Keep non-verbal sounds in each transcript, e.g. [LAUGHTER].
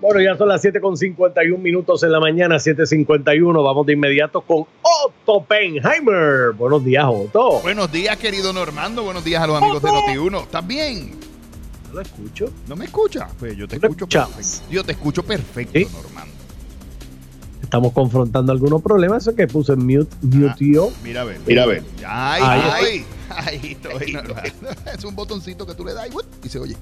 Bueno, ya son las 7.51 minutos en la mañana, 7.51. Vamos de inmediato con Otto Penheimer. Buenos días, Otto. Buenos días, querido Normando. Buenos días a los amigos de Noti1. ¿Estás bien? No lo escucho. ¿No me escuchas? Pues yo te ¿No escucho escuchabas? perfecto. Yo te escucho perfecto, ¿Sí? Normando. Estamos confrontando algunos problemas. Eso que puse en mute, mute Ah. yo. Mira a ver. Mira a ver. Ay, Ahí ay. [LAUGHS] Ahí estoy, Normando. [LAUGHS] Es un botoncito que tú le das y, y se oye.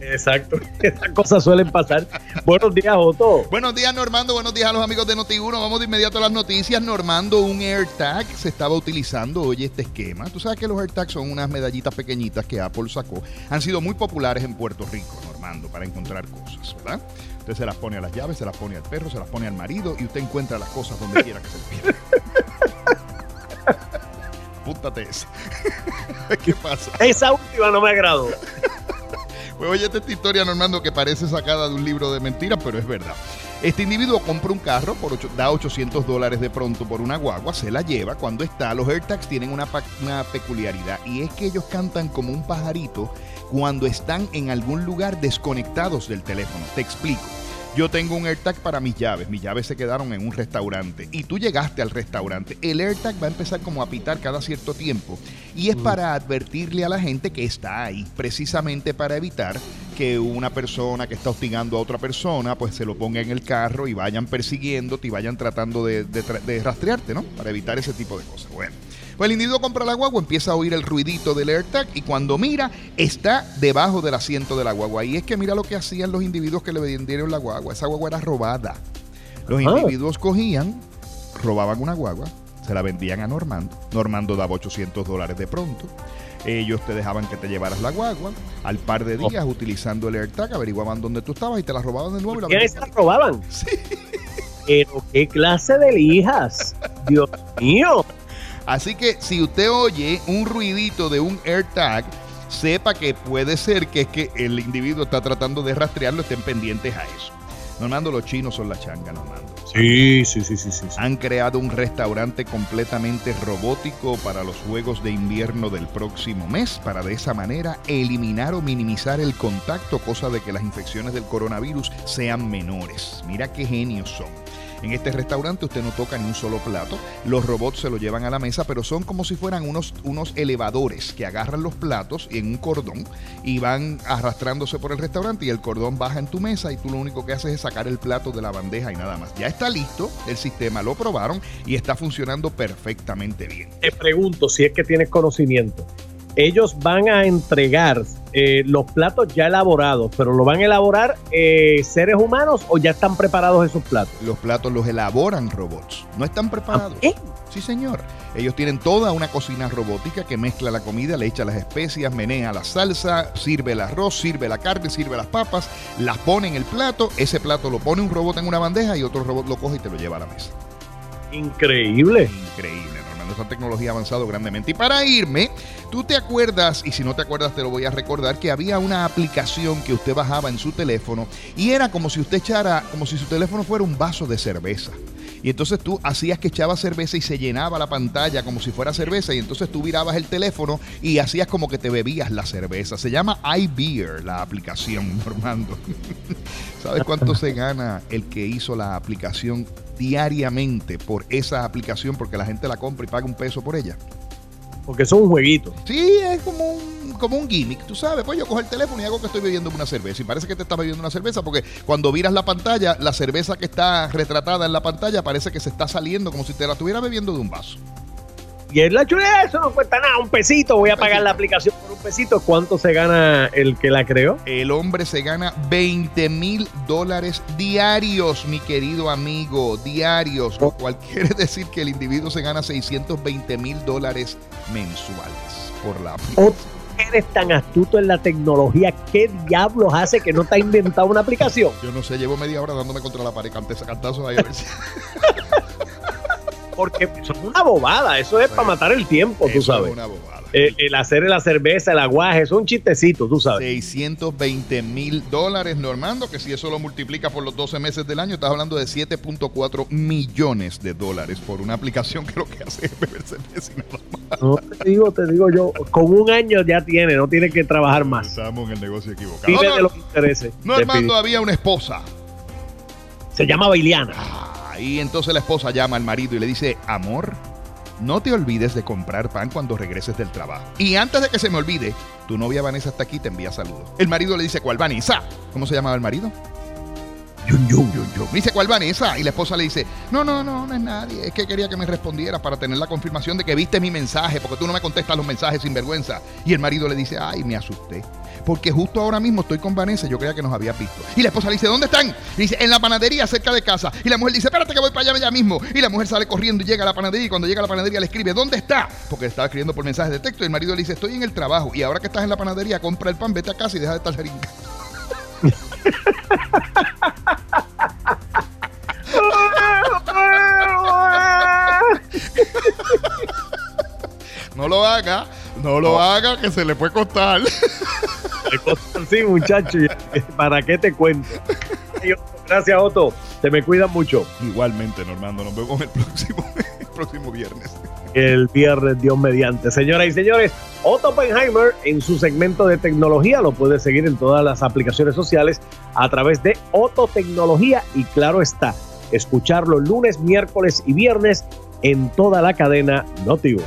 Exacto. [LAUGHS] Esas cosas suelen pasar. Buenos días, Otto. Buenos días, Normando. Buenos días a los amigos de Noti1. Vamos de inmediato a las noticias. Normando, un AirTag se estaba utilizando hoy este esquema. Tú sabes que los AirTags son unas medallitas pequeñitas que Apple sacó. Han sido muy populares en Puerto Rico, Normando, para encontrar cosas, ¿verdad? Usted se las pone a las llaves, se las pone al perro, se las pone al marido y usted encuentra las cosas donde quiera que se le pierda. [LAUGHS] Púntate esa. [LAUGHS] ¿Qué pasa? Esa última no me agradó. Oye esta historia, Normando, que parece sacada de un libro de mentiras, pero es verdad. Este individuo compra un carro, por da 800 dólares de pronto por una guagua, se la lleva. Cuando está, los AirTags tienen una peculiaridad y es que ellos cantan como un pajarito cuando están en algún lugar desconectados del teléfono. Te explico. Yo tengo un AirTag para mis llaves. Mis llaves se quedaron en un restaurante y tú llegaste al restaurante. El AirTag va a empezar como a pitar cada cierto tiempo y es para advertirle a la gente que está ahí, precisamente para evitar que una persona que está hostigando a otra persona pues se lo ponga en el carro y vayan persiguiéndote y vayan tratando de, de tra- de rastrearte, ¿no? Para evitar ese tipo de cosas. Bueno. Pues el individuo compra la guagua, empieza a oír el ruidito del AirTag y cuando mira, está debajo del asiento de la guagua. Y es que mira lo que hacían los individuos que le vendieron la guagua. Esa guagua era robada. Los Ajá. individuos cogían, robaban una guagua, se la vendían a Normando. Normando daba 800 dólares de pronto. Ellos te dejaban que te llevaras la guagua. Al par de días, utilizando el AirTag, averiguaban dónde tú estabas y te la robaban de nuevo. y la ¿Quiénes se vendían. la robaban? Pero qué clase de lijas. [LAUGHS] Dios mío. Así que si usted oye un ruidito de un AirTag, sepa que puede ser que es que el individuo está tratando de rastrearlo, estén pendientes a eso. Normando, los chinos son la changa, Normando. Sí, sí, sí, sí, sí. Han creado un restaurante completamente robótico para los Juegos de Invierno del próximo mes, para de esa manera eliminar o minimizar el contacto, cosa de que las infecciones del coronavirus sean menores. Mira qué genios son. En este restaurante usted no toca ni un solo plato, los robots se lo llevan a la mesa, pero son como si fueran unos, unos elevadores que agarran los platos en un cordón y van arrastrándose por el restaurante y el cordón baja en tu mesa y tú lo único que haces es sacar el plato de la bandeja y nada más. Ya está listo, el sistema lo probaron y está funcionando perfectamente bien. Te pregunto si es que tienes conocimiento. Ellos van a entregar eh, los platos ya elaborados, pero ¿lo van a elaborar eh, seres humanos o ya están preparados esos platos? Los platos los elaboran robots, no están preparados. ¿Eh? Sí, señor. Ellos tienen toda una cocina robótica que mezcla la comida, le echa las especias, menea la salsa, sirve el arroz, sirve la carne, sirve las papas, las pone en el plato, ese plato lo pone un robot en una bandeja y otro robot lo coge y te lo lleva a la mesa. Increíble. Increíble, Normando. Esa tecnología ha avanzado grandemente. Y para irme, tú te acuerdas, y si no te acuerdas te lo voy a recordar, que había una aplicación que usted bajaba en su teléfono y era como si usted echara, como si su teléfono fuera un vaso de cerveza. Y entonces tú hacías que echaba cerveza y se llenaba la pantalla como si fuera cerveza. Y entonces tú virabas el teléfono y hacías como que te bebías la cerveza. Se llama iBeer, la aplicación, [LAUGHS] Normando. [LAUGHS] ¿Sabes cuánto se gana el que hizo la aplicación diariamente por esa aplicación? Porque la gente la compra y paga un peso por ella. Porque son un jueguito. Sí, es como un, como un gimmick, tú sabes. Pues yo cojo el teléfono y hago que estoy bebiendo una cerveza. Y parece que te estás bebiendo una cerveza porque cuando viras la pantalla, la cerveza que está retratada en la pantalla parece que se está saliendo como si te la estuviera bebiendo de un vaso. Y es la chuleta, eso no cuesta nada, un pesito. Voy a pagar la aplicación ¿Cuánto se gana el que la creó? El hombre se gana 20 mil dólares diarios, mi querido amigo, diarios, lo cual quiere decir que el individuo se gana 620 mil dólares mensuales por la aplicación. ¿O eres tan astuto en la tecnología? ¿Qué diablos hace que no te ha inventado una aplicación? Yo no sé, llevo media hora dándome contra la pared, canté ahí a ver si... [LAUGHS] Porque eso es una bobada, eso es para matar el tiempo, tú sabes. es una bobada. Eh, el hacer la cerveza, el aguaje, es un chistecito, tú sabes. 620 mil dólares, Normando, que si eso lo multiplica por los 12 meses del año, estás hablando de 7.4 millones de dólares por una aplicación que lo que hace es beber cerveza y nada más. No te digo, te digo yo, con un año ya tiene, no tiene que trabajar más. Estamos en el negocio equivocado. Vive No, de los intereses. Normando había una esposa Se llamaba Iliana. Ah, y entonces la esposa llama al marido y le dice, amor, no te olvides de comprar pan cuando regreses del trabajo. Y antes de que se me olvide, tu novia Vanessa está aquí y te envía saludos. El marido le dice, ¿cuál Vanessa? ¿Cómo se llamaba el marido? Me dice, ¿cuál Vanessa? Y la esposa le dice, no, no, no, no es nadie. Es que quería que me respondiera para tener la confirmación de que viste mi mensaje, porque tú no me contestas los mensajes sin vergüenza. Y el marido le dice, ay, me asusté. Porque justo ahora mismo estoy con Vanessa, yo creía que nos había visto. Y la esposa le dice, ¿dónde están? Y dice, en la panadería cerca de casa. Y la mujer dice, espérate que voy para allá ya mismo. Y la mujer sale corriendo y llega a la panadería. Y cuando llega a la panadería le escribe, ¿dónde está? Porque estaba escribiendo por mensajes de texto. Y el marido le dice, estoy en el trabajo. Y ahora que estás en la panadería, compra el pan, vete a casa y deja de estar jeringa. [LAUGHS] No lo haga, no lo haga, que se le puede costar. [LAUGHS] Sí, muchacho, ¿para qué te cuento? Gracias, Otto. Te me cuidan mucho. Igualmente, Normando. Nos vemos el próximo, [LAUGHS] el próximo viernes. El viernes, Dios mediante. Señoras y señores, Otto Oppenheimer en su segmento de tecnología lo puede seguir en todas las aplicaciones sociales a través de Otto Tecnología y claro está, escucharlo lunes, miércoles y viernes en toda la cadena Notiuno.